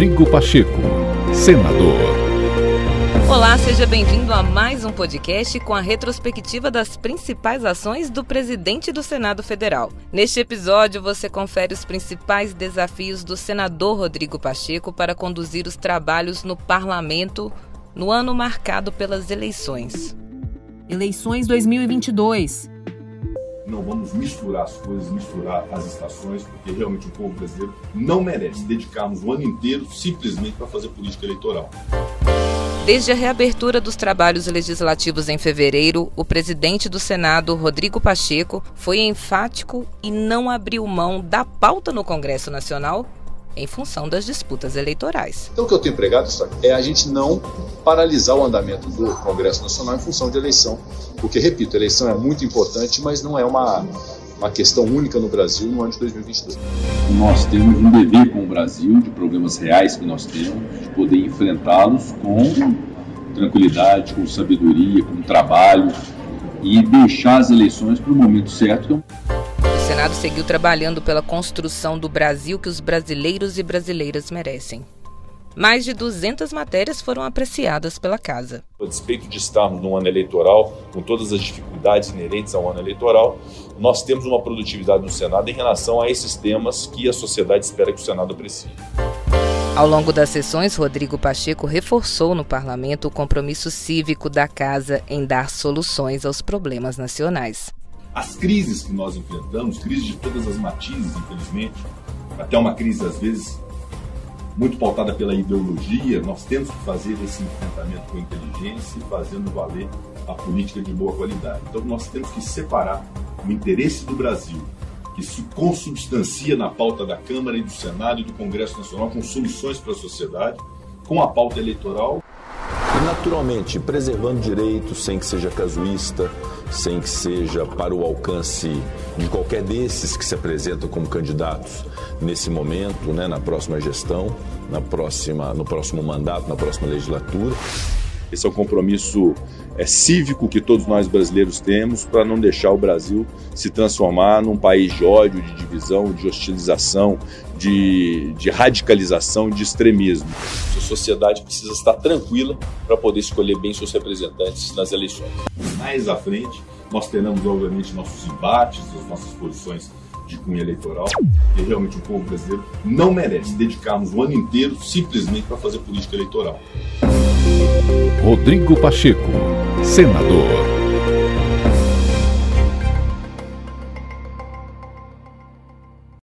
Rodrigo Pacheco, senador. Olá, seja bem-vindo a mais um podcast com a retrospectiva das principais ações do presidente do Senado Federal. Neste episódio, você confere os principais desafios do senador Rodrigo Pacheco para conduzir os trabalhos no parlamento no ano marcado pelas eleições. Eleições 2022 não vamos misturar as coisas, misturar as estações, porque realmente o povo brasileiro não merece dedicarmos o ano inteiro simplesmente para fazer política eleitoral. Desde a reabertura dos trabalhos legislativos em fevereiro, o presidente do Senado, Rodrigo Pacheco, foi enfático e não abriu mão da pauta no Congresso Nacional em função das disputas eleitorais. Então, o que eu tenho pregado é a gente não paralisar o andamento do Congresso Nacional em função de eleição, porque, repito, eleição é muito importante, mas não é uma, uma questão única no Brasil no ano de 2022. Nós temos um dever com o Brasil, de problemas reais que nós temos, de poder enfrentá-los com tranquilidade, com sabedoria, com trabalho e deixar as eleições para o momento certo. Senado seguiu trabalhando pela construção do Brasil que os brasileiros e brasileiras merecem. Mais de 200 matérias foram apreciadas pela Casa. A despeito de estarmos num ano eleitoral, com todas as dificuldades inerentes ao ano eleitoral, nós temos uma produtividade no Senado em relação a esses temas que a sociedade espera que o Senado aprecie. Ao longo das sessões, Rodrigo Pacheco reforçou no parlamento o compromisso cívico da Casa em dar soluções aos problemas nacionais as crises que nós enfrentamos, crises de todas as matizes, infelizmente, até uma crise às vezes muito pautada pela ideologia, nós temos que fazer esse enfrentamento com inteligência e fazendo valer a política de boa qualidade. Então nós temos que separar o interesse do Brasil, que se consubstancia na pauta da Câmara e do Senado e do Congresso Nacional com soluções para a sociedade, com a pauta eleitoral naturalmente, preservando direitos sem que seja casuísta, sem que seja para o alcance de qualquer desses que se apresentam como candidatos nesse momento, né, na próxima gestão, na próxima, no próximo mandato, na próxima legislatura. Esse é o compromisso é, cívico que todos nós brasileiros temos para não deixar o Brasil se transformar num país de ódio, de divisão, de hostilização, de, de radicalização, de extremismo. A sociedade precisa estar tranquila para poder escolher bem seus representantes nas eleições. Mais à frente, nós teremos, obviamente, nossos embates, as nossas posições de cunho eleitoral, e realmente o povo brasileiro não merece dedicarmos o ano inteiro simplesmente para fazer política eleitoral. Rodrigo Pacheco, senador.